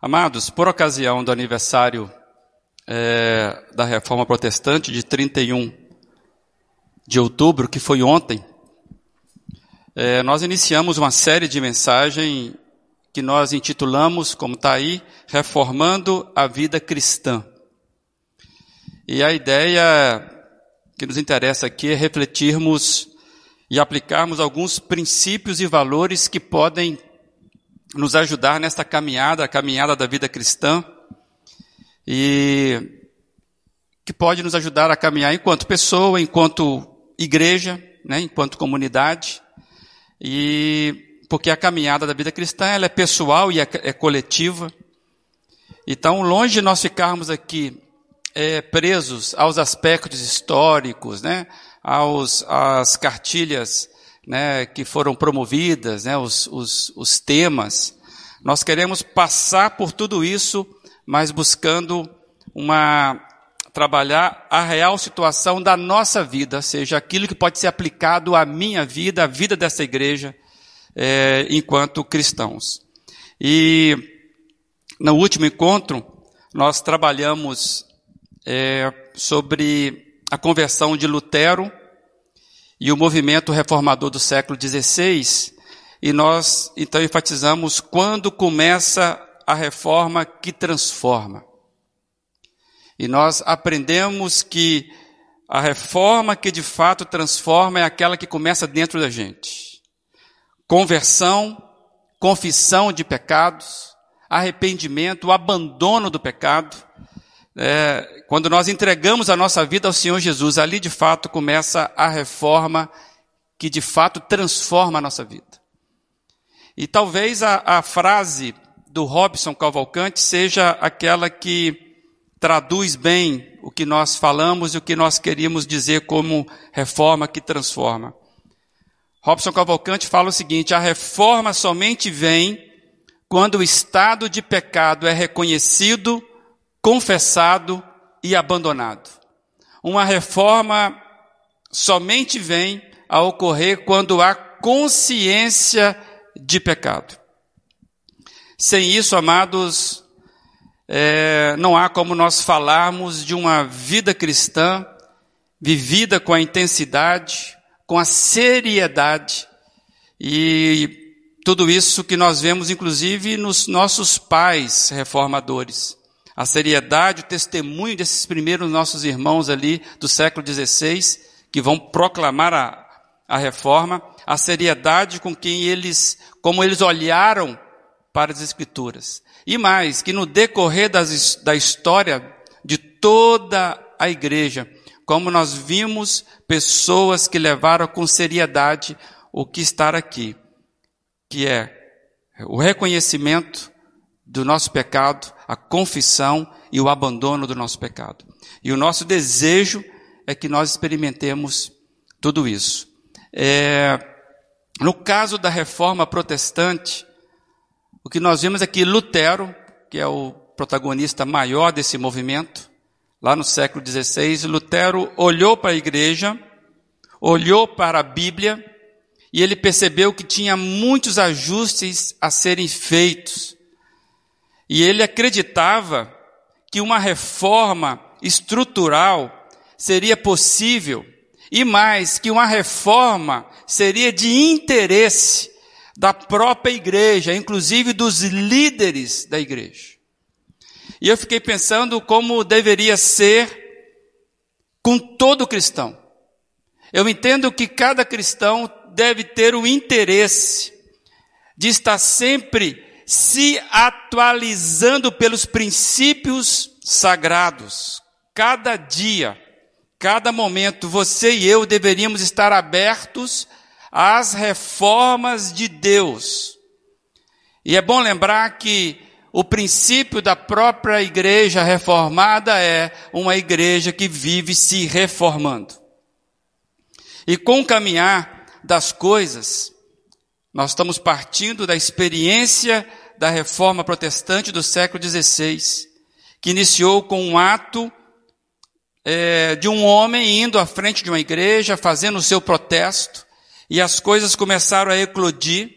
Amados, por ocasião do aniversário é, da Reforma Protestante de 31 de outubro, que foi ontem, é, nós iniciamos uma série de mensagens que nós intitulamos, como está aí, Reformando a Vida Cristã. E a ideia que nos interessa aqui é refletirmos e aplicarmos alguns princípios e valores que podem nos ajudar nesta caminhada, a caminhada da vida cristã, e que pode nos ajudar a caminhar enquanto pessoa, enquanto igreja, né, enquanto comunidade, e porque a caminhada da vida cristã ela é pessoal e é, é coletiva. Então, longe de nós ficarmos aqui é, presos aos aspectos históricos, né, aos, às cartilhas né, que foram promovidas, né, os, os, os temas. Nós queremos passar por tudo isso, mas buscando uma trabalhar a real situação da nossa vida, seja aquilo que pode ser aplicado à minha vida, à vida dessa igreja, é, enquanto cristãos. E no último encontro nós trabalhamos é, sobre a conversão de Lutero e o movimento reformador do século XVI, e nós então enfatizamos quando começa a reforma que transforma. E nós aprendemos que a reforma que de fato transforma é aquela que começa dentro da gente. Conversão, confissão de pecados, arrependimento, abandono do pecado. É, quando nós entregamos a nossa vida ao Senhor Jesus, ali de fato começa a reforma que de fato transforma a nossa vida. E talvez a, a frase do Robson Cavalcante seja aquela que traduz bem o que nós falamos e o que nós queríamos dizer como reforma que transforma. Robson Cavalcante fala o seguinte: a reforma somente vem quando o estado de pecado é reconhecido, confessado e abandonado. Uma reforma somente vem a ocorrer quando há consciência de pecado. Sem isso, amados, é, não há como nós falarmos de uma vida cristã vivida com a intensidade, com a seriedade e tudo isso que nós vemos, inclusive, nos nossos pais reformadores a seriedade, o testemunho desses primeiros nossos irmãos ali do século XVI, que vão proclamar a, a reforma, a seriedade com quem eles, como eles olharam para as escrituras. E mais, que no decorrer das, da história de toda a igreja, como nós vimos pessoas que levaram com seriedade o que está aqui, que é o reconhecimento do nosso pecado, a confissão e o abandono do nosso pecado. E o nosso desejo é que nós experimentemos tudo isso. É, no caso da reforma protestante, o que nós vimos é que Lutero, que é o protagonista maior desse movimento, lá no século XVI, Lutero olhou para a igreja, olhou para a Bíblia, e ele percebeu que tinha muitos ajustes a serem feitos e ele acreditava que uma reforma estrutural seria possível e mais, que uma reforma seria de interesse da própria igreja, inclusive dos líderes da igreja. E eu fiquei pensando como deveria ser com todo cristão. Eu entendo que cada cristão deve ter o interesse de estar sempre se atualizando pelos princípios sagrados. Cada dia, cada momento, você e eu deveríamos estar abertos às reformas de Deus. E é bom lembrar que o princípio da própria igreja reformada é uma igreja que vive se reformando. E com o caminhar das coisas, nós estamos partindo da experiência da reforma protestante do século XVI, que iniciou com um ato é, de um homem indo à frente de uma igreja, fazendo o seu protesto, e as coisas começaram a eclodir.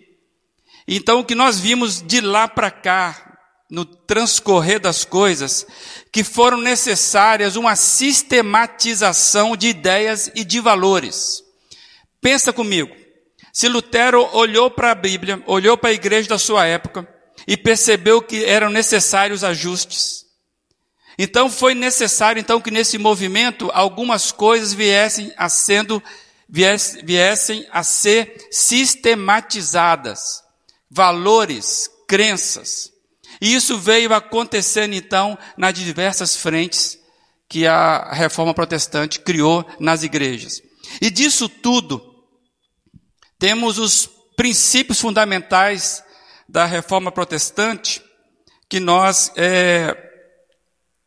Então, o que nós vimos de lá para cá, no transcorrer das coisas, que foram necessárias uma sistematização de ideias e de valores. Pensa comigo. Se Lutero olhou para a Bíblia, olhou para a igreja da sua época e percebeu que eram necessários ajustes. Então foi necessário então que nesse movimento algumas coisas viessem a sendo viessem a ser sistematizadas, valores, crenças. E isso veio acontecendo então nas diversas frentes que a reforma protestante criou nas igrejas. E disso tudo, temos os princípios fundamentais da reforma protestante que nós é,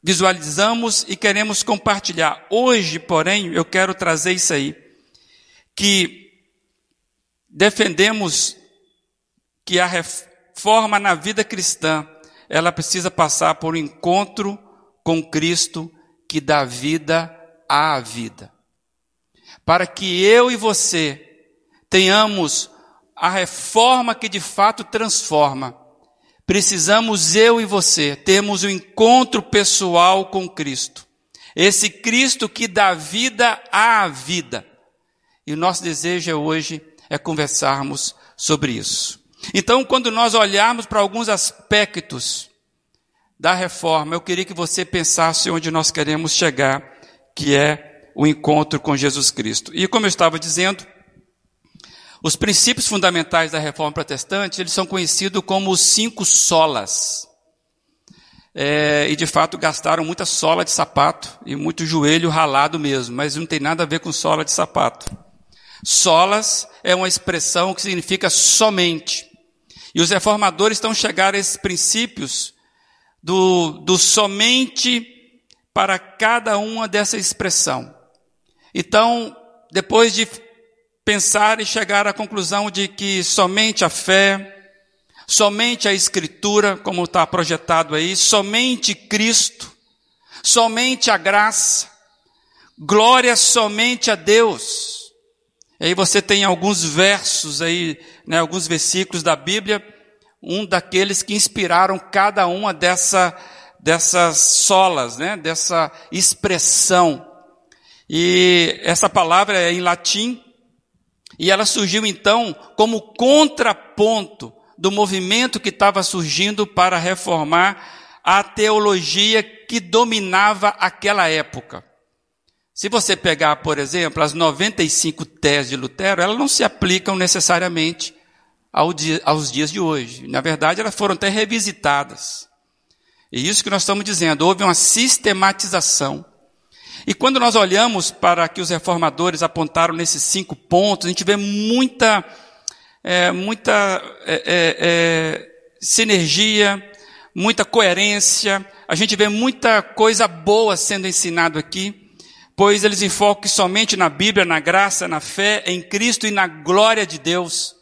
visualizamos e queremos compartilhar. Hoje, porém, eu quero trazer isso aí, que defendemos que a reforma na vida cristã, ela precisa passar por um encontro com Cristo que dá vida à vida. Para que eu e você tenhamos a reforma que de fato transforma, precisamos eu e você termos o um encontro pessoal com Cristo. Esse Cristo que dá vida à vida. E o nosso desejo hoje é conversarmos sobre isso. Então, quando nós olharmos para alguns aspectos da reforma, eu queria que você pensasse onde nós queremos chegar, que é o encontro com Jesus Cristo. E como eu estava dizendo, os princípios fundamentais da reforma protestante, eles são conhecidos como os cinco solas. É, e de fato gastaram muita sola de sapato e muito joelho ralado mesmo, mas não tem nada a ver com sola de sapato. Solas é uma expressão que significa somente. E os reformadores estão chegando a esses princípios do, do somente para cada uma dessa expressão. Então, depois de pensar e chegar à conclusão de que somente a fé, somente a Escritura, como está projetado aí, somente Cristo, somente a graça, glória somente a Deus. E aí você tem alguns versos aí, né, alguns versículos da Bíblia, um daqueles que inspiraram cada uma dessa, dessas solas, né, dessa expressão. E essa palavra é em latim, e ela surgiu então como contraponto do movimento que estava surgindo para reformar a teologia que dominava aquela época. Se você pegar, por exemplo, as 95 teses de Lutero, elas não se aplicam necessariamente aos dias de hoje. Na verdade, elas foram até revisitadas. E isso que nós estamos dizendo, houve uma sistematização e quando nós olhamos para que os reformadores apontaram nesses cinco pontos, a gente vê muita, é, muita é, é, é, sinergia, muita coerência, a gente vê muita coisa boa sendo ensinado aqui, pois eles enfocam somente na Bíblia, na graça, na fé, em Cristo e na glória de Deus,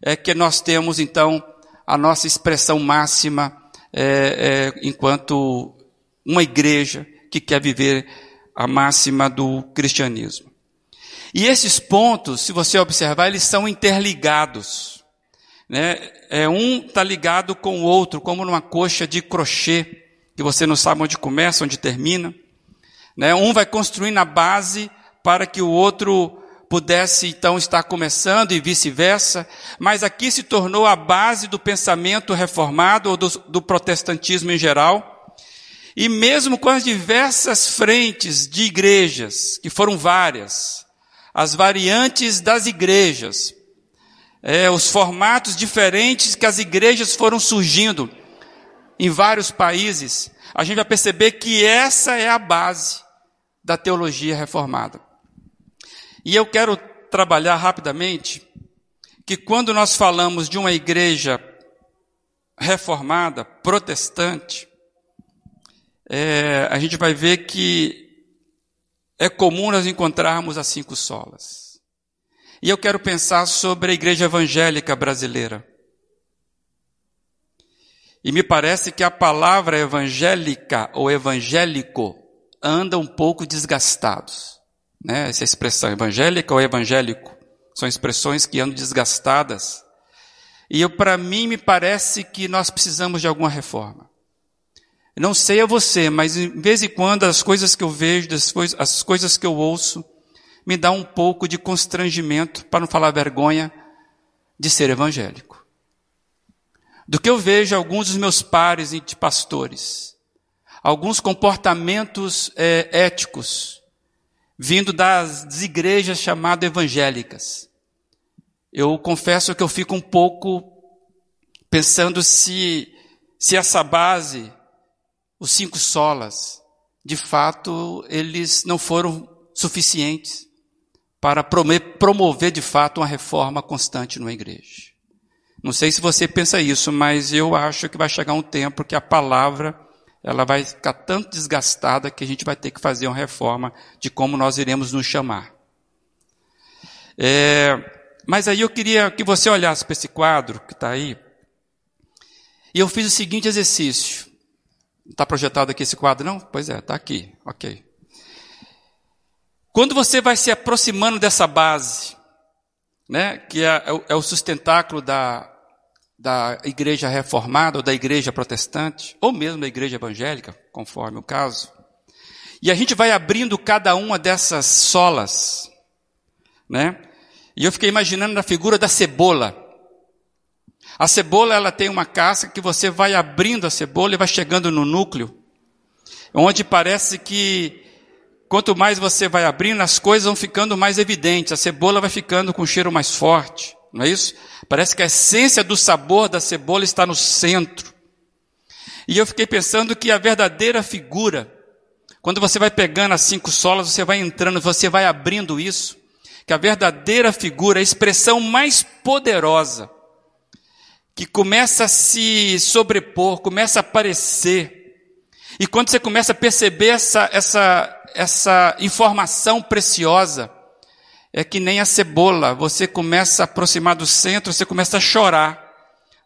é que nós temos então a nossa expressão máxima é, é, enquanto uma igreja que quer viver a máxima do cristianismo. E esses pontos, se você observar, eles são interligados. Né? É, um está ligado com o outro, como numa coxa de crochê, que você não sabe onde começa, onde termina. Né? Um vai construindo a base para que o outro pudesse então estar começando e vice-versa, mas aqui se tornou a base do pensamento reformado ou do, do protestantismo em geral, e mesmo com as diversas frentes de igrejas, que foram várias, as variantes das igrejas, é, os formatos diferentes que as igrejas foram surgindo em vários países, a gente vai perceber que essa é a base da teologia reformada. E eu quero trabalhar rapidamente que quando nós falamos de uma igreja reformada, protestante, é, a gente vai ver que é comum nós encontrarmos as cinco solas. E eu quero pensar sobre a igreja evangélica brasileira. E me parece que a palavra evangélica ou evangélico anda um pouco desgastados. Né? Essa expressão evangélica ou evangélico são expressões que andam desgastadas. E para mim me parece que nós precisamos de alguma reforma. Não sei a você, mas de vez em quando as coisas que eu vejo, as coisas que eu ouço, me dá um pouco de constrangimento, para não falar vergonha, de ser evangélico. Do que eu vejo alguns dos meus pares de pastores, alguns comportamentos é, éticos, vindo das igrejas chamadas evangélicas. Eu confesso que eu fico um pouco pensando se, se essa base os cinco solas, de fato, eles não foram suficientes para promover de fato uma reforma constante numa igreja. Não sei se você pensa isso, mas eu acho que vai chegar um tempo que a palavra ela vai ficar tanto desgastada que a gente vai ter que fazer uma reforma de como nós iremos nos chamar. É, mas aí eu queria que você olhasse para esse quadro que está aí. E eu fiz o seguinte exercício. Está projetado aqui esse quadro, não? Pois é, está aqui. Ok. Quando você vai se aproximando dessa base, né, que é, é, o sustentáculo da, da igreja reformada ou da igreja protestante, ou mesmo da igreja evangélica, conforme o caso, e a gente vai abrindo cada uma dessas solas, né? E eu fiquei imaginando na figura da cebola. A cebola ela tem uma casca que você vai abrindo a cebola e vai chegando no núcleo, onde parece que quanto mais você vai abrindo, as coisas vão ficando mais evidentes. A cebola vai ficando com um cheiro mais forte, não é isso? Parece que a essência do sabor da cebola está no centro. E eu fiquei pensando que a verdadeira figura, quando você vai pegando as cinco solas, você vai entrando, você vai abrindo isso, que a verdadeira figura, a expressão mais poderosa que começa a se sobrepor, começa a aparecer. E quando você começa a perceber essa, essa, essa informação preciosa, é que nem a cebola, você começa a aproximar do centro, você começa a chorar,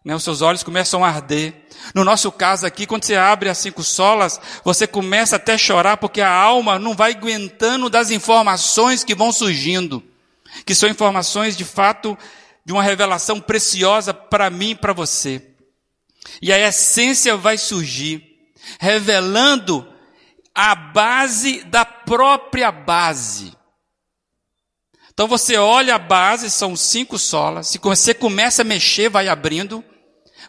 né? os seus olhos começam a arder. No nosso caso aqui, quando você abre as cinco solas, você começa até a chorar, porque a alma não vai aguentando das informações que vão surgindo, que são informações de fato de uma revelação preciosa para mim e para você. E a essência vai surgir, revelando a base da própria base. Então você olha a base, são cinco solas. Se você começa a mexer, vai abrindo.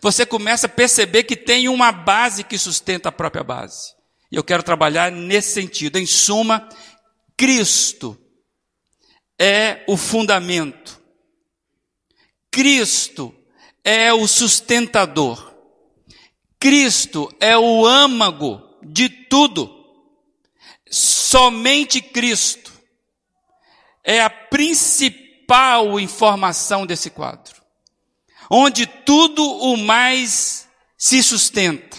Você começa a perceber que tem uma base que sustenta a própria base. E eu quero trabalhar nesse sentido. Em suma, Cristo é o fundamento Cristo é o sustentador. Cristo é o âmago de tudo. Somente Cristo é a principal informação desse quadro, onde tudo o mais se sustenta.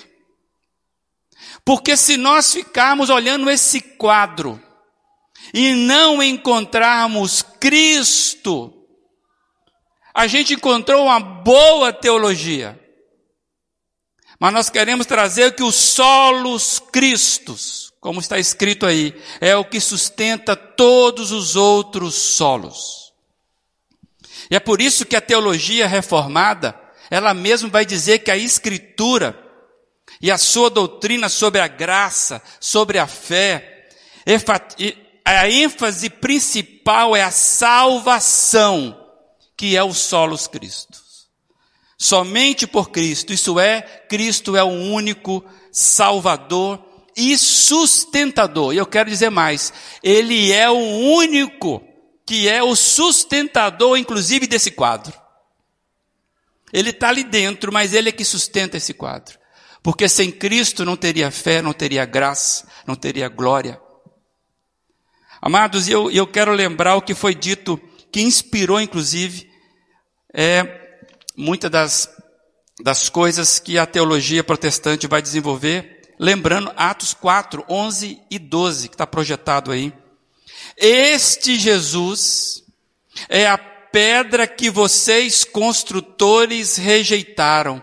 Porque se nós ficarmos olhando esse quadro e não encontrarmos Cristo a gente encontrou uma boa teologia. Mas nós queremos trazer que os solos Cristos, como está escrito aí, é o que sustenta todos os outros solos. E é por isso que a teologia reformada, ela mesmo vai dizer que a escritura e a sua doutrina sobre a graça, sobre a fé, a ênfase principal é a salvação que é o solos Cristo. Somente por Cristo, isso é, Cristo é o único Salvador e sustentador. E eu quero dizer mais, Ele é o único que é o sustentador, inclusive, desse quadro. Ele está ali dentro, mas Ele é que sustenta esse quadro. Porque sem Cristo não teria fé, não teria graça, não teria glória. Amados, eu, eu quero lembrar o que foi dito, que inspirou, inclusive, é muitas das, das coisas que a teologia protestante vai desenvolver, lembrando Atos 4, 11 e 12, que está projetado aí. Este Jesus é a pedra que vocês construtores rejeitaram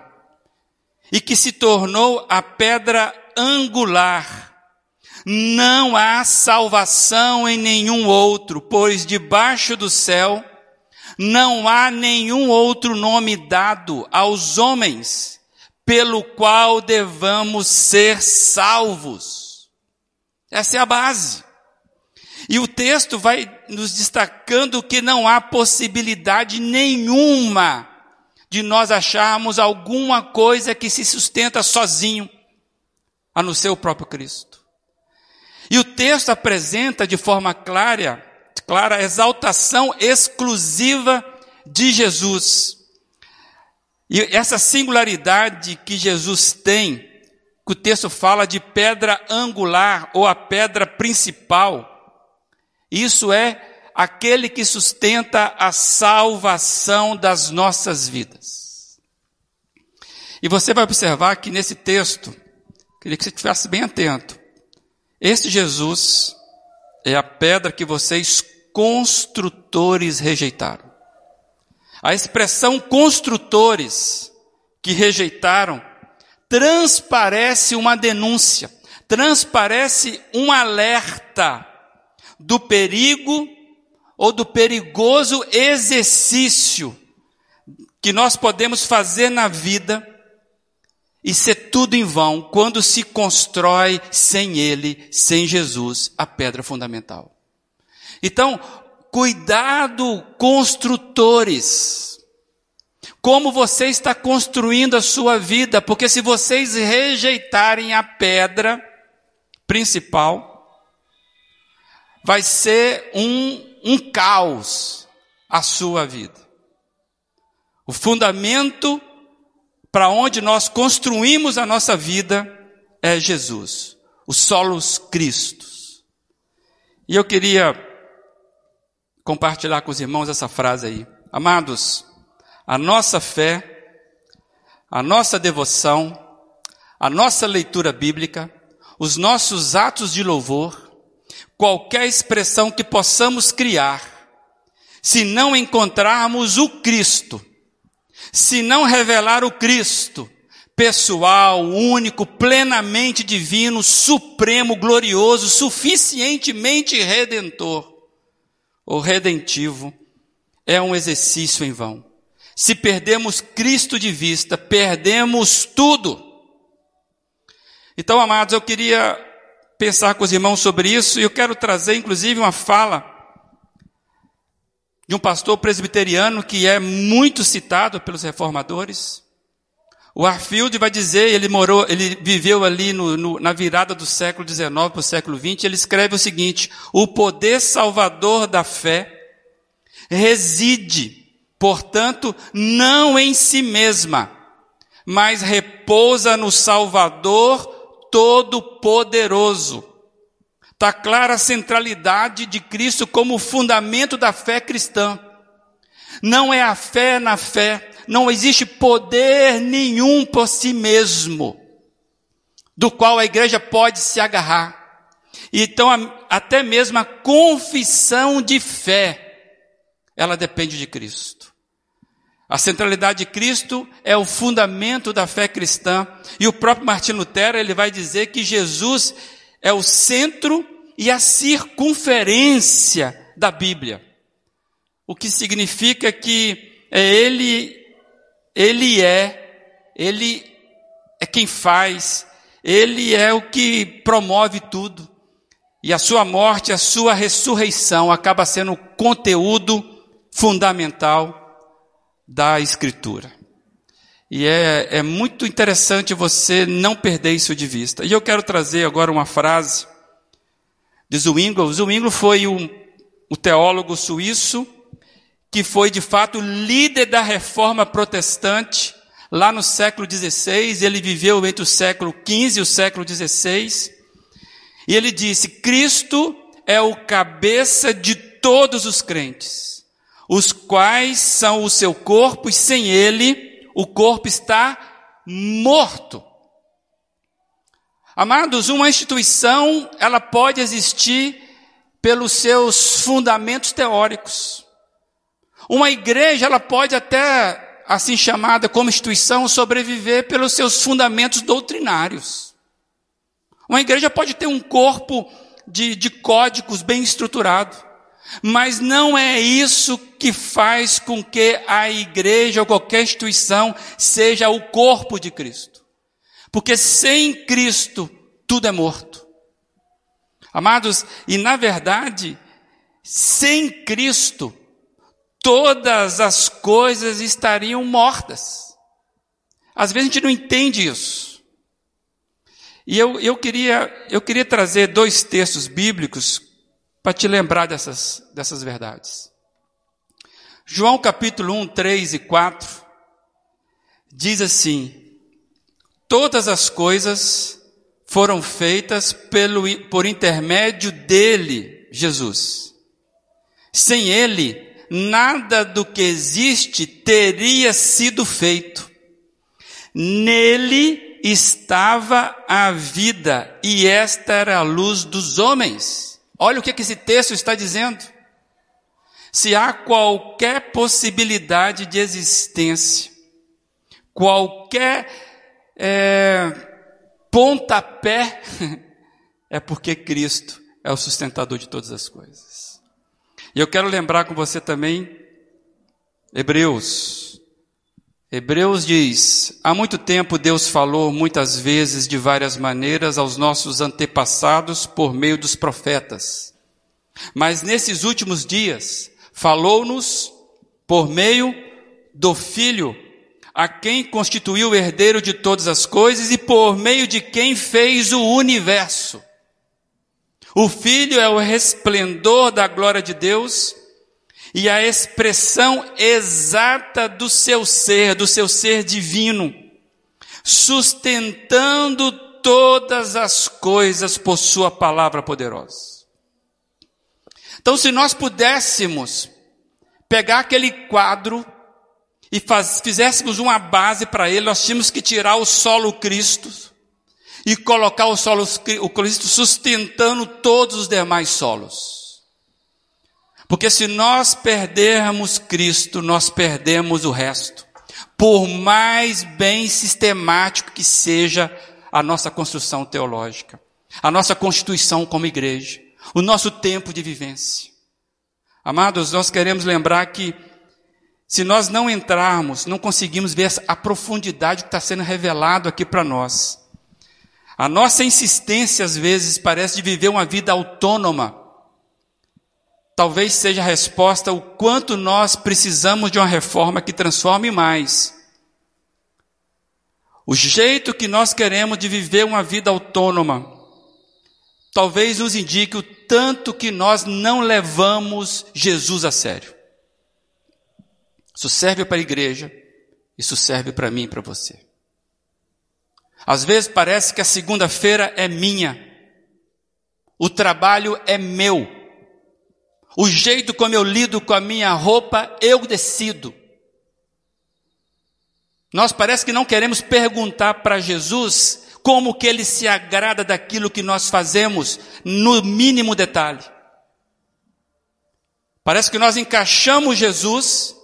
e que se tornou a pedra angular. Não há salvação em nenhum outro, pois debaixo do céu não há nenhum outro nome dado aos homens pelo qual devamos ser salvos. Essa é a base. E o texto vai nos destacando que não há possibilidade nenhuma de nós acharmos alguma coisa que se sustenta sozinho, a no seu próprio Cristo. E o texto apresenta de forma clara, clara a exaltação exclusiva de Jesus. E essa singularidade que Jesus tem, que o texto fala de pedra angular ou a pedra principal, isso é aquele que sustenta a salvação das nossas vidas. E você vai observar que nesse texto, queria que você estivesse bem atento, este Jesus é a pedra que vocês construtores rejeitaram. A expressão construtores que rejeitaram transparece uma denúncia, transparece um alerta do perigo ou do perigoso exercício que nós podemos fazer na vida e ser tudo em vão quando se constrói sem Ele, sem Jesus, a pedra fundamental. Então, cuidado, construtores. Como você está construindo a sua vida, porque se vocês rejeitarem a pedra principal, vai ser um, um caos a sua vida. O fundamento para onde nós construímos a nossa vida é Jesus, os solos Cristos. E eu queria compartilhar com os irmãos essa frase aí. Amados, a nossa fé, a nossa devoção, a nossa leitura bíblica, os nossos atos de louvor, qualquer expressão que possamos criar, se não encontrarmos o Cristo, se não revelar o Cristo, pessoal, único, plenamente divino, supremo, glorioso, suficientemente redentor ou redentivo, é um exercício em vão. Se perdemos Cristo de vista, perdemos tudo. Então, amados, eu queria pensar com os irmãos sobre isso e eu quero trazer, inclusive, uma fala de um pastor presbiteriano que é muito citado pelos reformadores. O Arfield vai dizer, ele morou, ele viveu ali no, no, na virada do século XIX para o século XX, ele escreve o seguinte: o poder salvador da fé reside, portanto, não em si mesma, mas repousa no Salvador Todo-Poderoso. Está clara a centralidade de Cristo como fundamento da fé cristã. Não é a fé na fé, não existe poder nenhum por si mesmo, do qual a igreja pode se agarrar. Então, até mesmo a confissão de fé, ela depende de Cristo. A centralidade de Cristo é o fundamento da fé cristã. E o próprio Martin Lutero, ele vai dizer que Jesus é o centro e a circunferência da Bíblia. O que significa que é ele, ele é, ele é quem faz, ele é o que promove tudo. E a sua morte, a sua ressurreição acaba sendo o conteúdo fundamental da Escritura. E é, é muito interessante você não perder isso de vista. E eu quero trazer agora uma frase de Zwingli. Zwingli foi um, um teólogo suíço que foi de fato líder da reforma protestante lá no século XVI. Ele viveu entre o século XV e o século XVI. E ele disse: Cristo é o cabeça de todos os crentes os quais são o seu corpo, e sem ele o corpo está morto. Amados, uma instituição, ela pode existir pelos seus fundamentos teóricos. Uma igreja, ela pode até, assim chamada como instituição, sobreviver pelos seus fundamentos doutrinários. Uma igreja pode ter um corpo de, de códigos bem estruturado. Mas não é isso que faz com que a igreja ou qualquer instituição seja o corpo de Cristo. Porque sem Cristo tudo é morto. Amados, e na verdade, sem Cristo, todas as coisas estariam mortas. Às vezes a gente não entende isso. E eu, eu, queria, eu queria trazer dois textos bíblicos para te lembrar dessas, dessas verdades. João capítulo 1, 3 e 4 diz assim: Todas as coisas foram feitas pelo, por intermédio dele, Jesus. Sem ele, nada do que existe teria sido feito. Nele estava a vida, e esta era a luz dos homens. Olha o que esse texto está dizendo. Se há qualquer possibilidade de existência, qualquer é, pontapé, é porque Cristo é o sustentador de todas as coisas. E eu quero lembrar com você também, Hebreus. Hebreus diz: há muito tempo Deus falou muitas vezes de várias maneiras aos nossos antepassados por meio dos profetas. Mas nesses últimos dias, falou-nos por meio do Filho a quem constituiu o herdeiro de todas as coisas e por meio de quem fez o universo. O Filho é o resplendor da glória de Deus e a expressão exata do seu ser, do seu ser divino, sustentando todas as coisas por Sua palavra poderosa. Então, se nós pudéssemos pegar aquele quadro e faz, fizéssemos uma base para ele, nós tínhamos que tirar o solo Cristo e colocar o solo o Cristo sustentando todos os demais solos. Porque se nós perdermos Cristo, nós perdemos o resto. Por mais bem sistemático que seja a nossa construção teológica, a nossa constituição como igreja, o nosso tempo de vivência. Amados, nós queremos lembrar que se nós não entrarmos, não conseguimos ver a profundidade que está sendo revelado aqui para nós. A nossa insistência, às vezes, parece de viver uma vida autônoma. Talvez seja a resposta o quanto nós precisamos de uma reforma que transforme mais. O jeito que nós queremos de viver uma vida autônoma, talvez nos indique o tanto que nós não levamos Jesus a sério. Isso serve para a igreja, isso serve para mim e para você. Às vezes parece que a segunda-feira é minha, o trabalho é meu, o jeito como eu lido com a minha roupa, eu decido. Nós parece que não queremos perguntar para Jesus como que ele se agrada daquilo que nós fazemos, no mínimo detalhe. Parece que nós encaixamos Jesus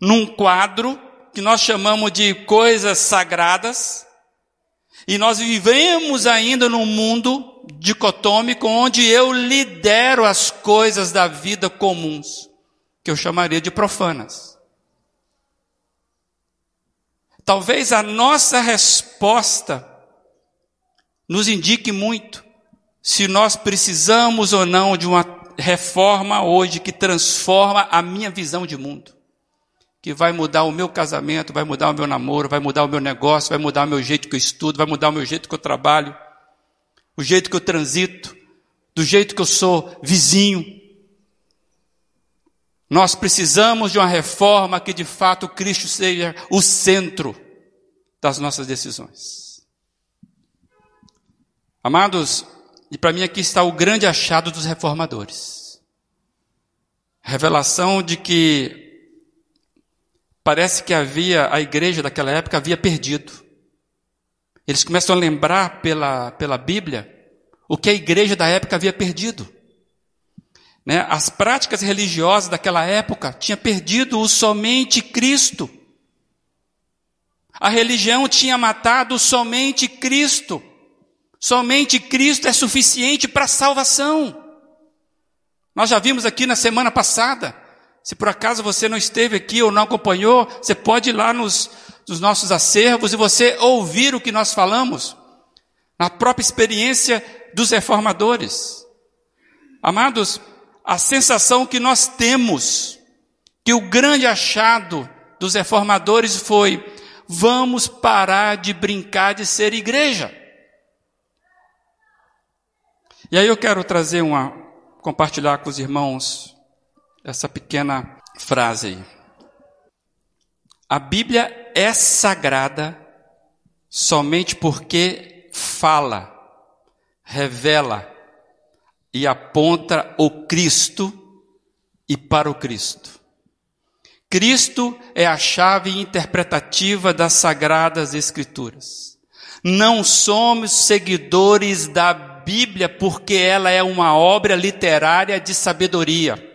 num quadro que nós chamamos de coisas sagradas, e nós vivemos ainda num mundo dicotômico onde eu lidero as coisas da vida comuns, que eu chamaria de profanas. Talvez a nossa resposta nos indique muito se nós precisamos ou não de uma reforma hoje que transforma a minha visão de mundo que vai mudar o meu casamento, vai mudar o meu namoro, vai mudar o meu negócio, vai mudar o meu jeito que eu estudo, vai mudar o meu jeito que eu trabalho, o jeito que eu transito, do jeito que eu sou vizinho. Nós precisamos de uma reforma que de fato Cristo seja o centro das nossas decisões. Amados, e para mim aqui está o grande achado dos reformadores. Revelação de que parece que havia, a igreja daquela época havia perdido. Eles começam a lembrar pela, pela Bíblia o que a igreja da época havia perdido. Né? As práticas religiosas daquela época tinham perdido o somente Cristo. A religião tinha matado somente Cristo. Somente Cristo é suficiente para a salvação. Nós já vimos aqui na semana passada se por acaso você não esteve aqui ou não acompanhou, você pode ir lá nos, dos nossos acervos e você ouvir o que nós falamos, na própria experiência dos reformadores. Amados, a sensação que nós temos, que o grande achado dos reformadores foi: vamos parar de brincar de ser igreja. E aí eu quero trazer uma, compartilhar com os irmãos essa pequena frase aí. A Bíblia é sagrada somente porque fala, revela e aponta o Cristo e para o Cristo. Cristo é a chave interpretativa das sagradas Escrituras. Não somos seguidores da Bíblia porque ela é uma obra literária de sabedoria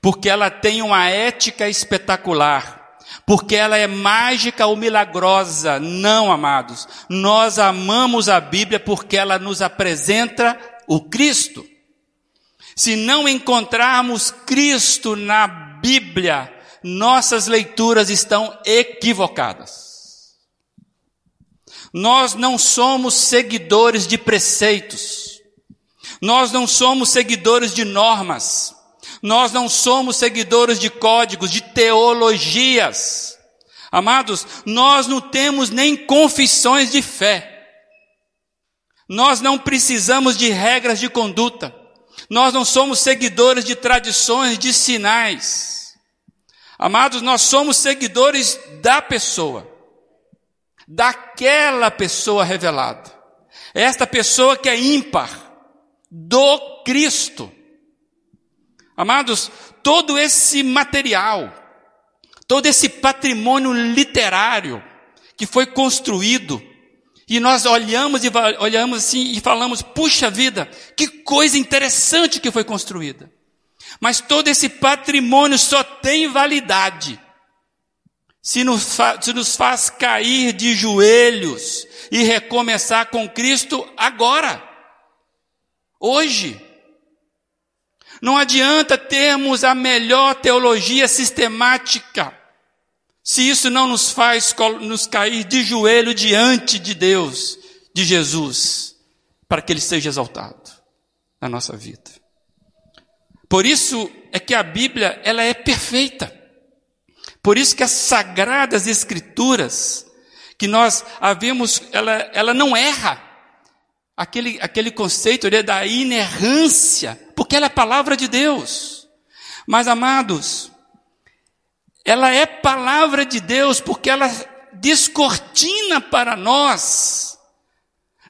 porque ela tem uma ética espetacular, porque ela é mágica ou milagrosa. Não, amados. Nós amamos a Bíblia porque ela nos apresenta o Cristo. Se não encontrarmos Cristo na Bíblia, nossas leituras estão equivocadas. Nós não somos seguidores de preceitos. Nós não somos seguidores de normas. Nós não somos seguidores de códigos, de teologias. Amados, nós não temos nem confissões de fé. Nós não precisamos de regras de conduta. Nós não somos seguidores de tradições, de sinais. Amados, nós somos seguidores da pessoa. Daquela pessoa revelada. Esta pessoa que é ímpar. Do Cristo. Amados, todo esse material, todo esse patrimônio literário que foi construído, e nós olhamos e olhamos assim e falamos, puxa vida, que coisa interessante que foi construída. Mas todo esse patrimônio só tem validade se nos, se nos faz cair de joelhos e recomeçar com Cristo agora, hoje. Não adianta termos a melhor teologia sistemática, se isso não nos faz nos cair de joelho diante de Deus, de Jesus, para que Ele seja exaltado na nossa vida. Por isso é que a Bíblia ela é perfeita. Por isso que as sagradas escrituras que nós havemos, ela, ela não erra aquele, aquele conceito né, da inerrância, porque ela é palavra de Deus. Mas, amados, ela é palavra de Deus porque ela descortina para nós,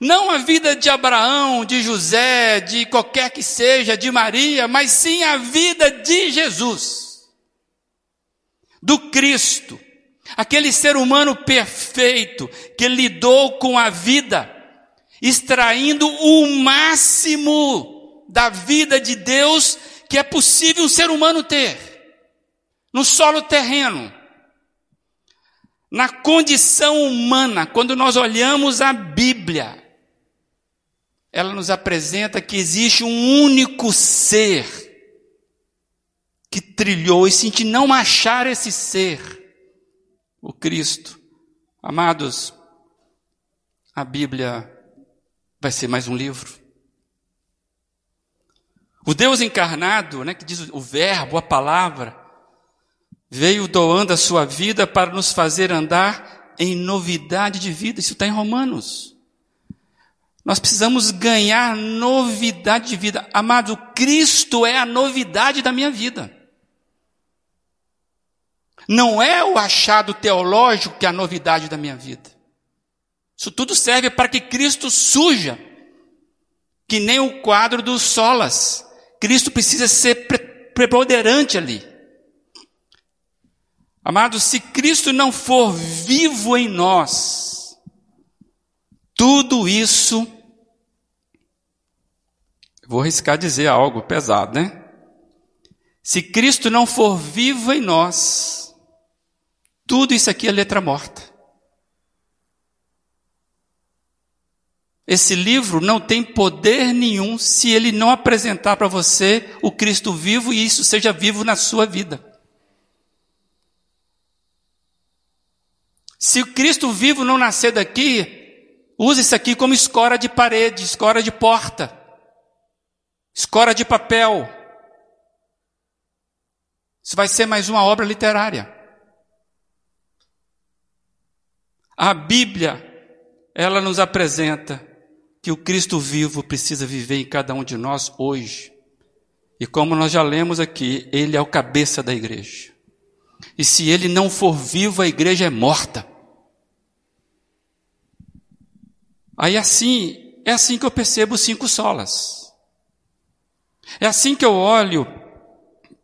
não a vida de Abraão, de José, de qualquer que seja, de Maria, mas sim a vida de Jesus, do Cristo, aquele ser humano perfeito que lidou com a vida, extraindo o máximo da vida de Deus que é possível um ser humano ter, no solo terreno. Na condição humana, quando nós olhamos a Bíblia, ela nos apresenta que existe um único ser que trilhou, e se a gente não achar esse ser, o Cristo, amados, a Bíblia vai ser mais um livro. O Deus encarnado, né, que diz o verbo, a palavra, veio doando a sua vida para nos fazer andar em novidade de vida. Isso está em Romanos. Nós precisamos ganhar novidade de vida. Amado, Cristo é a novidade da minha vida. Não é o achado teológico que é a novidade da minha vida. Isso tudo serve para que Cristo suja, que nem o quadro dos solas. Cristo precisa ser preponderante ali. Amados, se Cristo não for vivo em nós, tudo isso, vou arriscar dizer algo pesado, né? Se Cristo não for vivo em nós, tudo isso aqui é letra morta. Esse livro não tem poder nenhum se ele não apresentar para você o Cristo vivo e isso seja vivo na sua vida. Se o Cristo vivo não nascer daqui, use isso aqui como escora de parede, escora de porta, escora de papel. Isso vai ser mais uma obra literária. A Bíblia, ela nos apresenta que o Cristo vivo precisa viver em cada um de nós hoje. E como nós já lemos aqui, ele é o cabeça da igreja. E se ele não for vivo, a igreja é morta. Aí assim, é assim que eu percebo cinco solas. É assim que eu olho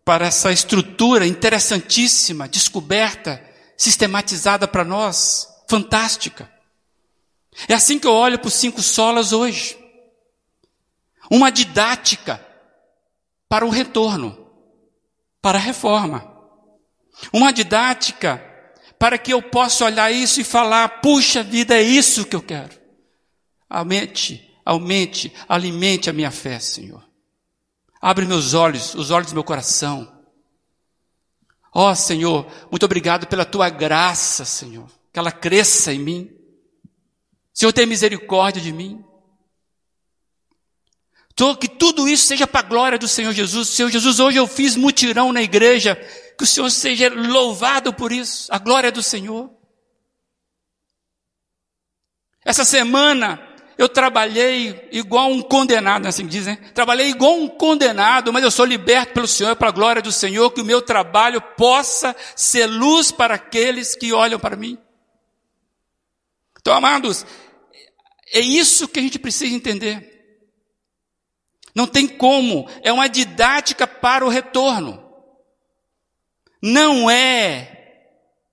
para essa estrutura interessantíssima, descoberta, sistematizada para nós, fantástica. É assim que eu olho para os cinco solas hoje. Uma didática para o retorno, para a reforma. Uma didática para que eu possa olhar isso e falar: puxa vida, é isso que eu quero. Aumente, aumente, alimente a minha fé, Senhor. Abre meus olhos, os olhos do meu coração. Ó oh, Senhor, muito obrigado pela tua graça, Senhor. Que ela cresça em mim. Senhor, tenha misericórdia de mim. Que tudo isso seja para a glória do Senhor Jesus. Senhor Jesus, hoje eu fiz mutirão na igreja. Que o Senhor seja louvado por isso. A glória do Senhor. Essa semana, eu trabalhei igual um condenado, assim dizem. Né? Trabalhei igual um condenado, mas eu sou liberto pelo Senhor, para a glória do Senhor, que o meu trabalho possa ser luz para aqueles que olham para mim. Então, amados, é isso que a gente precisa entender. Não tem como, é uma didática para o retorno. Não é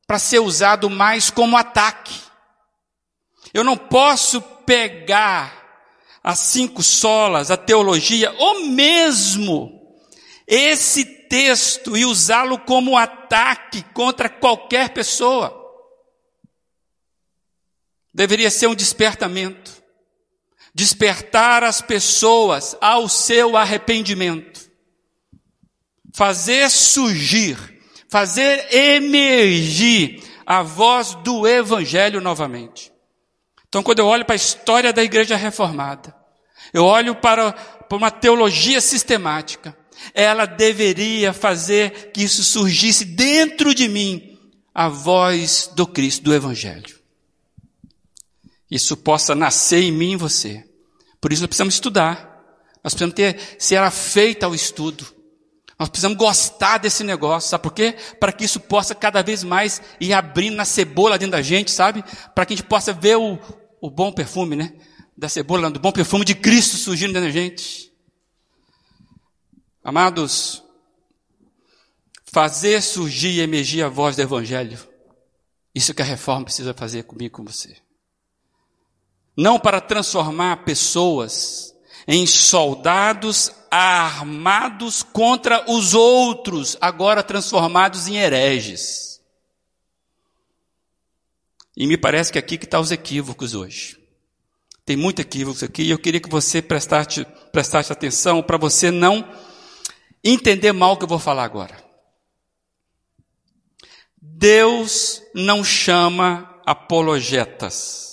para ser usado mais como ataque. Eu não posso pegar as cinco solas, a teologia, ou mesmo esse texto e usá-lo como ataque contra qualquer pessoa. Deveria ser um despertamento. Despertar as pessoas ao seu arrependimento. Fazer surgir, fazer emergir a voz do Evangelho novamente. Então, quando eu olho para a história da igreja reformada, eu olho para, para uma teologia sistemática, ela deveria fazer que isso surgisse dentro de mim, a voz do Cristo, do Evangelho. Isso possa nascer em mim e você. Por isso nós precisamos estudar. Nós precisamos ter, se era feita o estudo. Nós precisamos gostar desse negócio, sabe por quê? Para que isso possa cada vez mais ir abrindo na cebola dentro da gente, sabe? Para que a gente possa ver o, o bom perfume, né? Da cebola, do bom perfume de Cristo surgindo dentro da gente. Amados, fazer surgir e emergir a voz do Evangelho. Isso que a reforma precisa fazer comigo e com você. Não para transformar pessoas em soldados armados contra os outros, agora transformados em hereges. E me parece que aqui que estão tá os equívocos hoje. Tem muito equívocos aqui e eu queria que você prestasse, prestasse atenção para você não entender mal o que eu vou falar agora. Deus não chama apologetas.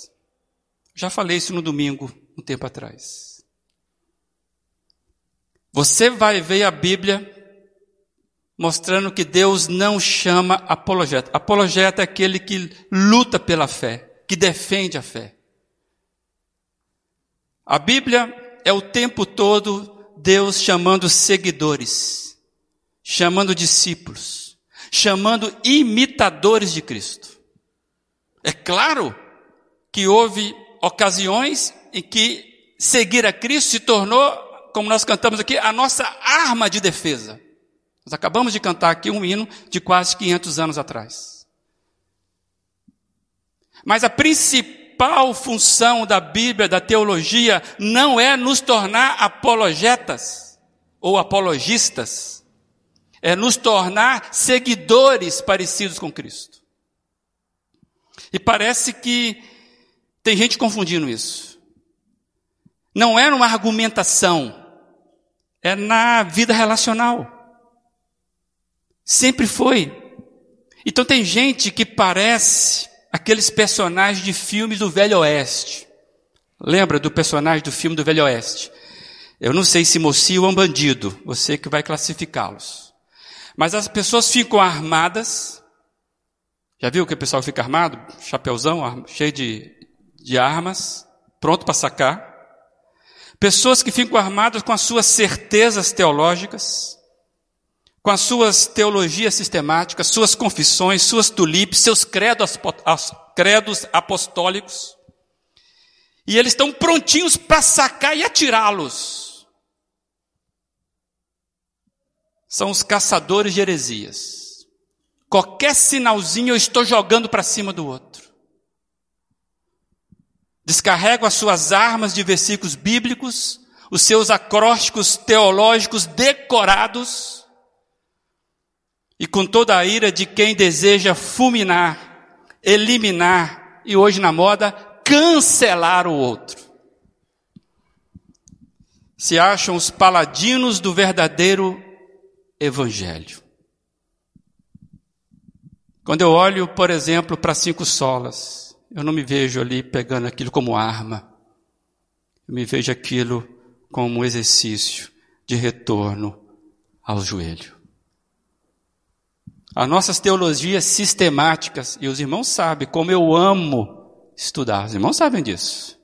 Já falei isso no domingo, um tempo atrás. Você vai ver a Bíblia mostrando que Deus não chama apologeta. Apologeta é aquele que luta pela fé, que defende a fé. A Bíblia é o tempo todo Deus chamando seguidores, chamando discípulos, chamando imitadores de Cristo. É claro que houve ocasiões em que seguir a Cristo se tornou como nós cantamos aqui, a nossa arma de defesa. Nós acabamos de cantar aqui um hino de quase 500 anos atrás. Mas a principal função da Bíblia, da teologia, não é nos tornar apologetas ou apologistas, é nos tornar seguidores parecidos com Cristo. E parece que tem gente confundindo isso. Não é uma argumentação, é na vida relacional. Sempre foi. Então tem gente que parece aqueles personagens de filmes do Velho Oeste. Lembra do personagem do filme do Velho Oeste? Eu não sei se mocinho ou um bandido, você que vai classificá-los. Mas as pessoas ficam armadas. Já viu que o pessoal fica armado? Chapeuzão, cheio de, de armas, pronto para sacar. Pessoas que ficam armadas com as suas certezas teológicas, com as suas teologias sistemáticas, suas confissões, suas tulipes, seus credos, credos apostólicos. E eles estão prontinhos para sacar e atirá-los. São os caçadores de heresias. Qualquer sinalzinho eu estou jogando para cima do outro descarregam as suas armas de versículos bíblicos, os seus acrósticos teológicos decorados, e com toda a ira de quem deseja fulminar, eliminar e hoje na moda, cancelar o outro. Se acham os paladinos do verdadeiro evangelho. Quando eu olho, por exemplo, para cinco solas, eu não me vejo ali pegando aquilo como arma. Eu me vejo aquilo como um exercício de retorno ao joelho. As nossas teologias sistemáticas, e os irmãos sabem como eu amo estudar, os irmãos sabem disso.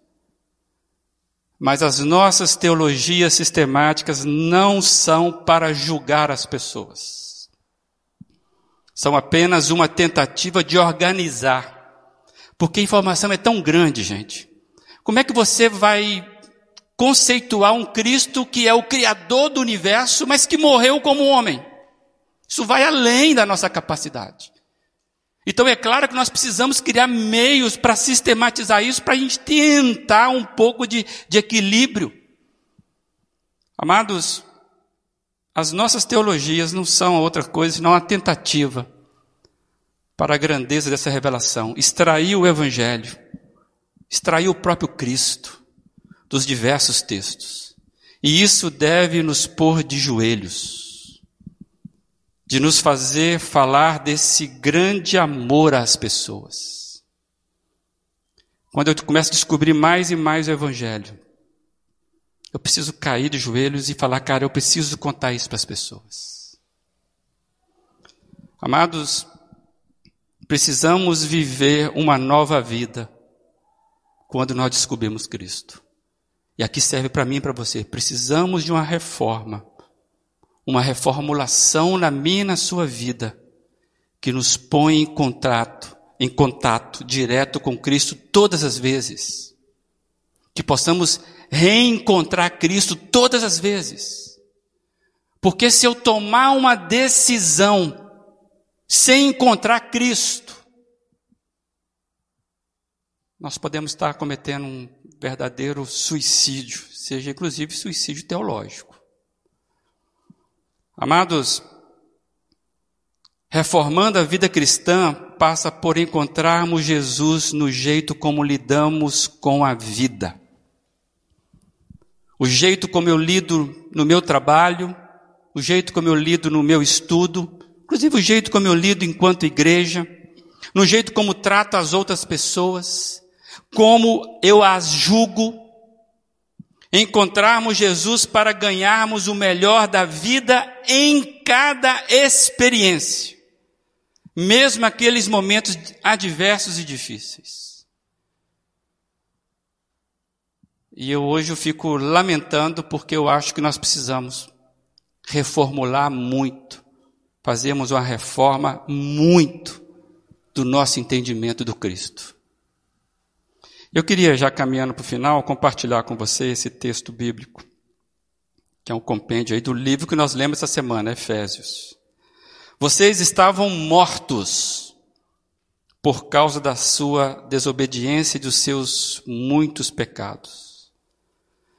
Mas as nossas teologias sistemáticas não são para julgar as pessoas. São apenas uma tentativa de organizar porque a informação é tão grande, gente. Como é que você vai conceituar um Cristo que é o Criador do universo, mas que morreu como homem? Isso vai além da nossa capacidade. Então é claro que nós precisamos criar meios para sistematizar isso, para a gente tentar um pouco de, de equilíbrio. Amados, as nossas teologias não são outra coisa senão uma tentativa para a grandeza dessa revelação, extrair o Evangelho, extrair o próprio Cristo dos diversos textos. E isso deve nos pôr de joelhos, de nos fazer falar desse grande amor às pessoas. Quando eu começo a descobrir mais e mais o Evangelho, eu preciso cair de joelhos e falar, cara, eu preciso contar isso para as pessoas. Amados, Precisamos viver uma nova vida quando nós descobrimos Cristo. E aqui serve para mim e para você. Precisamos de uma reforma, uma reformulação na minha e na sua vida, que nos põe em contato, em contato direto com Cristo todas as vezes. Que possamos reencontrar Cristo todas as vezes. Porque se eu tomar uma decisão sem encontrar Cristo, nós podemos estar cometendo um verdadeiro suicídio, seja inclusive suicídio teológico. Amados, reformando a vida cristã passa por encontrarmos Jesus no jeito como lidamos com a vida. O jeito como eu lido no meu trabalho, o jeito como eu lido no meu estudo, Inclusive o jeito como eu lido enquanto igreja, no jeito como trato as outras pessoas, como eu as julgo. Encontrarmos Jesus para ganharmos o melhor da vida em cada experiência, mesmo aqueles momentos adversos e difíceis. E eu hoje eu fico lamentando porque eu acho que nós precisamos reformular muito fazemos uma reforma muito do nosso entendimento do Cristo. Eu queria, já caminhando para o final, compartilhar com você esse texto bíblico, que é um compêndio aí do livro que nós lemos essa semana, Efésios. Vocês estavam mortos por causa da sua desobediência e dos seus muitos pecados.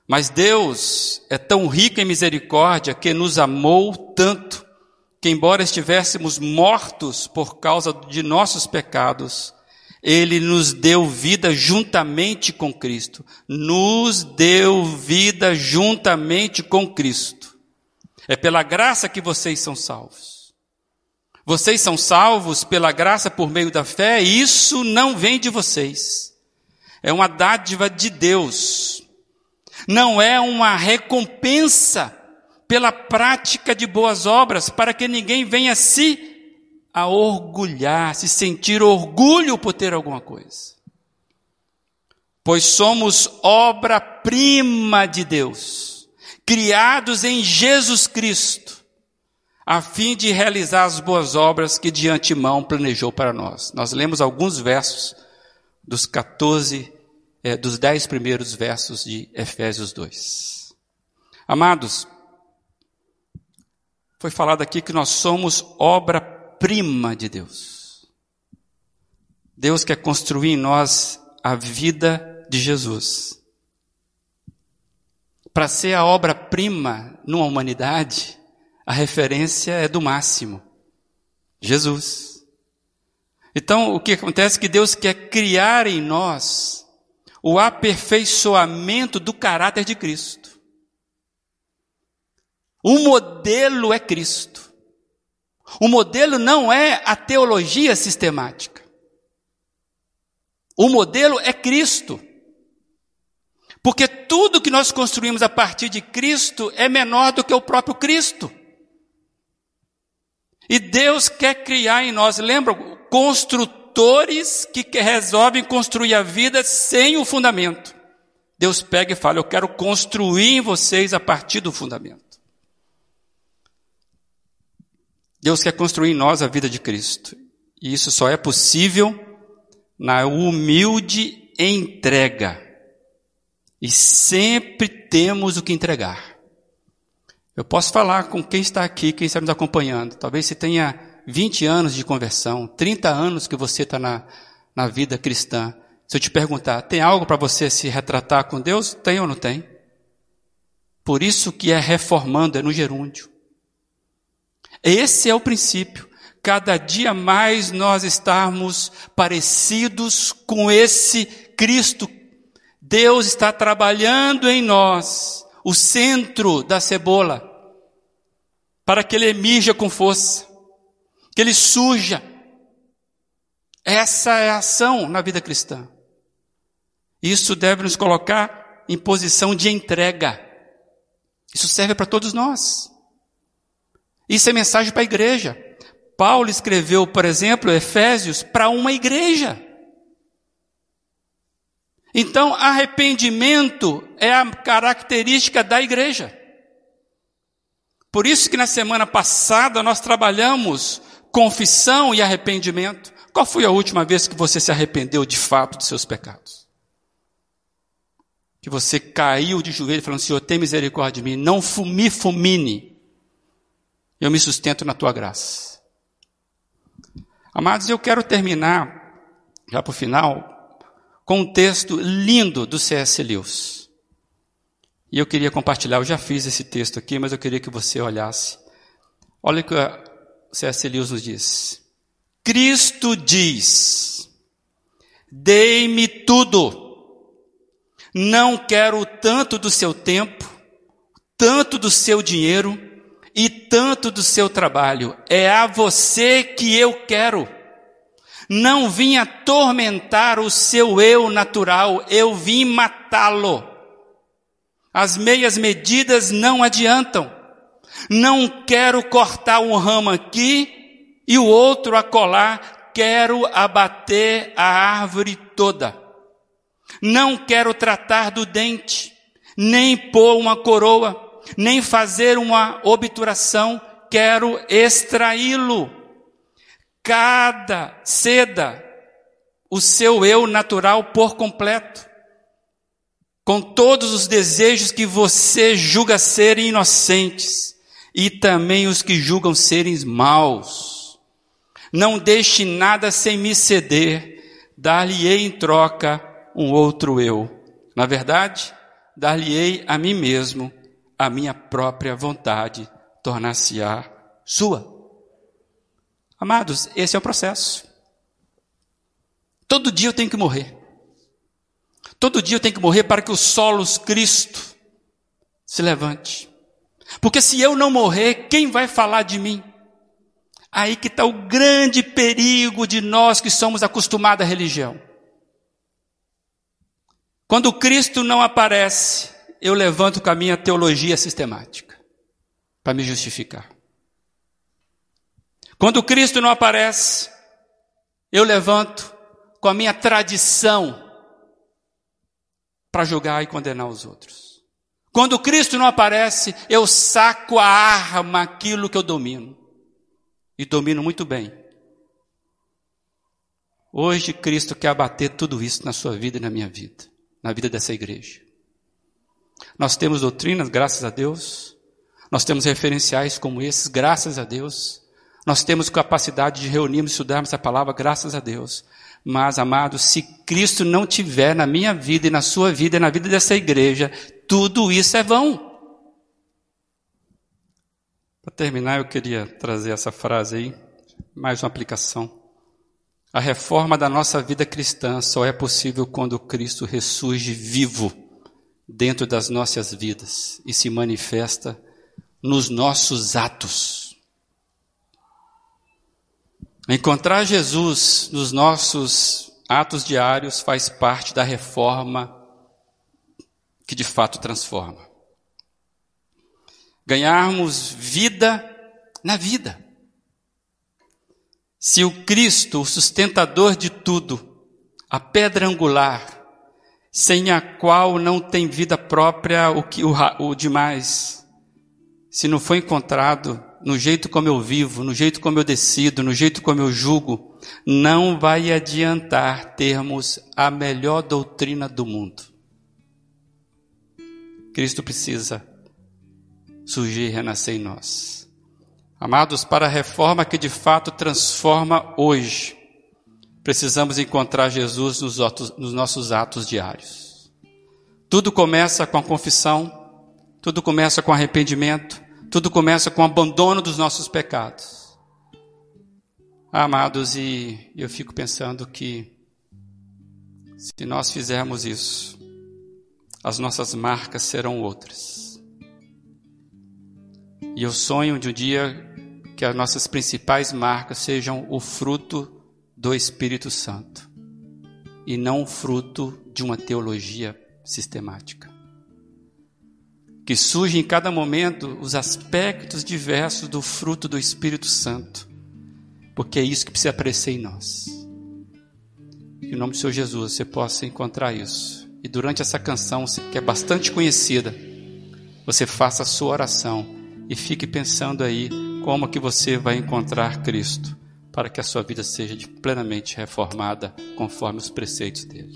Mas Deus é tão rico em misericórdia que nos amou tanto que, embora estivéssemos mortos por causa de nossos pecados, Ele nos deu vida juntamente com Cristo. Nos deu vida juntamente com Cristo. É pela graça que vocês são salvos. Vocês são salvos pela graça por meio da fé, e isso não vem de vocês. É uma dádiva de Deus. Não é uma recompensa pela prática de boas obras, para que ninguém venha se a orgulhar, se sentir orgulho por ter alguma coisa. Pois somos obra-prima de Deus, criados em Jesus Cristo a fim de realizar as boas obras que de antemão planejou para nós. Nós lemos alguns versos dos 14, é, dos 10 primeiros versos de Efésios 2. Amados, foi falado aqui que nós somos obra-prima de Deus. Deus quer construir em nós a vida de Jesus. Para ser a obra-prima numa humanidade, a referência é do máximo, Jesus. Então, o que acontece é que Deus quer criar em nós o aperfeiçoamento do caráter de Cristo. O modelo é Cristo. O modelo não é a teologia sistemática. O modelo é Cristo. Porque tudo que nós construímos a partir de Cristo é menor do que o próprio Cristo. E Deus quer criar em nós, lembra, construtores que resolvem construir a vida sem o fundamento. Deus pega e fala: Eu quero construir em vocês a partir do fundamento. Deus quer construir em nós a vida de Cristo. E isso só é possível na humilde entrega. E sempre temos o que entregar. Eu posso falar com quem está aqui, quem está nos acompanhando. Talvez você tenha 20 anos de conversão, 30 anos que você está na, na vida cristã. Se eu te perguntar, tem algo para você se retratar com Deus? Tem ou não tem? Por isso que é reformando, é no gerúndio. Esse é o princípio. Cada dia mais nós estarmos parecidos com esse Cristo. Deus está trabalhando em nós o centro da cebola, para que ele emija com força, que ele suja. Essa é a ação na vida cristã. Isso deve nos colocar em posição de entrega. Isso serve para todos nós. Isso é mensagem para a igreja. Paulo escreveu, por exemplo, Efésios para uma igreja. Então, arrependimento é a característica da igreja. Por isso que na semana passada nós trabalhamos confissão e arrependimento. Qual foi a última vez que você se arrependeu de fato de seus pecados? Que você caiu de joelho falando, Senhor, tem misericórdia de mim, não me fulmine. Eu me sustento na tua graça. Amados, eu quero terminar, já para o final, com um texto lindo do C.S. Lewis. E eu queria compartilhar, eu já fiz esse texto aqui, mas eu queria que você olhasse. Olha o que C.S. Lewis nos diz. Cristo diz: Dei-me tudo. Não quero tanto do seu tempo, tanto do seu dinheiro e tanto do seu trabalho. É a você que eu quero. Não vim atormentar o seu eu natural, eu vim matá-lo. As meias medidas não adiantam. Não quero cortar um ramo aqui e o outro acolá, quero abater a árvore toda. Não quero tratar do dente, nem pôr uma coroa, nem fazer uma obturação, quero extraí-lo cada ceda o seu eu natural por completo, com todos os desejos que você julga serem inocentes e também os que julgam serem maus. Não deixe nada sem me ceder, dar-lhe-ei em troca um outro eu. Na verdade, dar-lhe-ei a mim mesmo a minha própria vontade, tornar-se-á sua. Amados, esse é o processo. Todo dia eu tenho que morrer. Todo dia eu tenho que morrer para que o solos Cristo se levante. Porque se eu não morrer, quem vai falar de mim? Aí que está o grande perigo de nós que somos acostumados à religião. Quando Cristo não aparece, eu levanto com a minha teologia sistemática para me justificar. Quando Cristo não aparece, eu levanto com a minha tradição para julgar e condenar os outros. Quando Cristo não aparece, eu saco a arma, aquilo que eu domino. E domino muito bem. Hoje Cristo quer abater tudo isso na sua vida e na minha vida, na vida dessa igreja. Nós temos doutrinas, graças a Deus. Nós temos referenciais como esses, graças a Deus. Nós temos capacidade de reunirmos e estudarmos a palavra, graças a Deus. Mas, amados, se Cristo não tiver na minha vida e na sua vida e na vida dessa igreja, tudo isso é vão. Para terminar, eu queria trazer essa frase aí, mais uma aplicação. A reforma da nossa vida cristã só é possível quando Cristo ressurge vivo dentro das nossas vidas e se manifesta nos nossos atos. Encontrar Jesus nos nossos atos diários faz parte da reforma que de fato transforma. Ganharmos vida na vida. Se o Cristo, o sustentador de tudo, a pedra angular, sem a qual não tem vida própria o, que, o, o demais, se não foi encontrado no jeito como eu vivo, no jeito como eu decido, no jeito como eu julgo, não vai adiantar termos a melhor doutrina do mundo. Cristo precisa surgir e renascer em nós. Amados, para a reforma que de fato transforma hoje, precisamos encontrar Jesus nos, nos nossos atos diários. Tudo começa com a confissão, tudo começa com arrependimento, tudo começa com o abandono dos nossos pecados. Amados, e eu fico pensando que se nós fizermos isso, as nossas marcas serão outras. E eu sonho de um dia que as nossas principais marcas sejam o fruto do Espírito Santo e não fruto de uma teologia sistemática que surge em cada momento os aspectos diversos do fruto do Espírito Santo, porque é isso que precisa aparecer em nós. Em nome do Senhor Jesus você possa encontrar isso. E durante essa canção, que é bastante conhecida, você faça a sua oração e fique pensando aí como que você vai encontrar Cristo para que a sua vida seja plenamente reformada conforme os preceitos dele.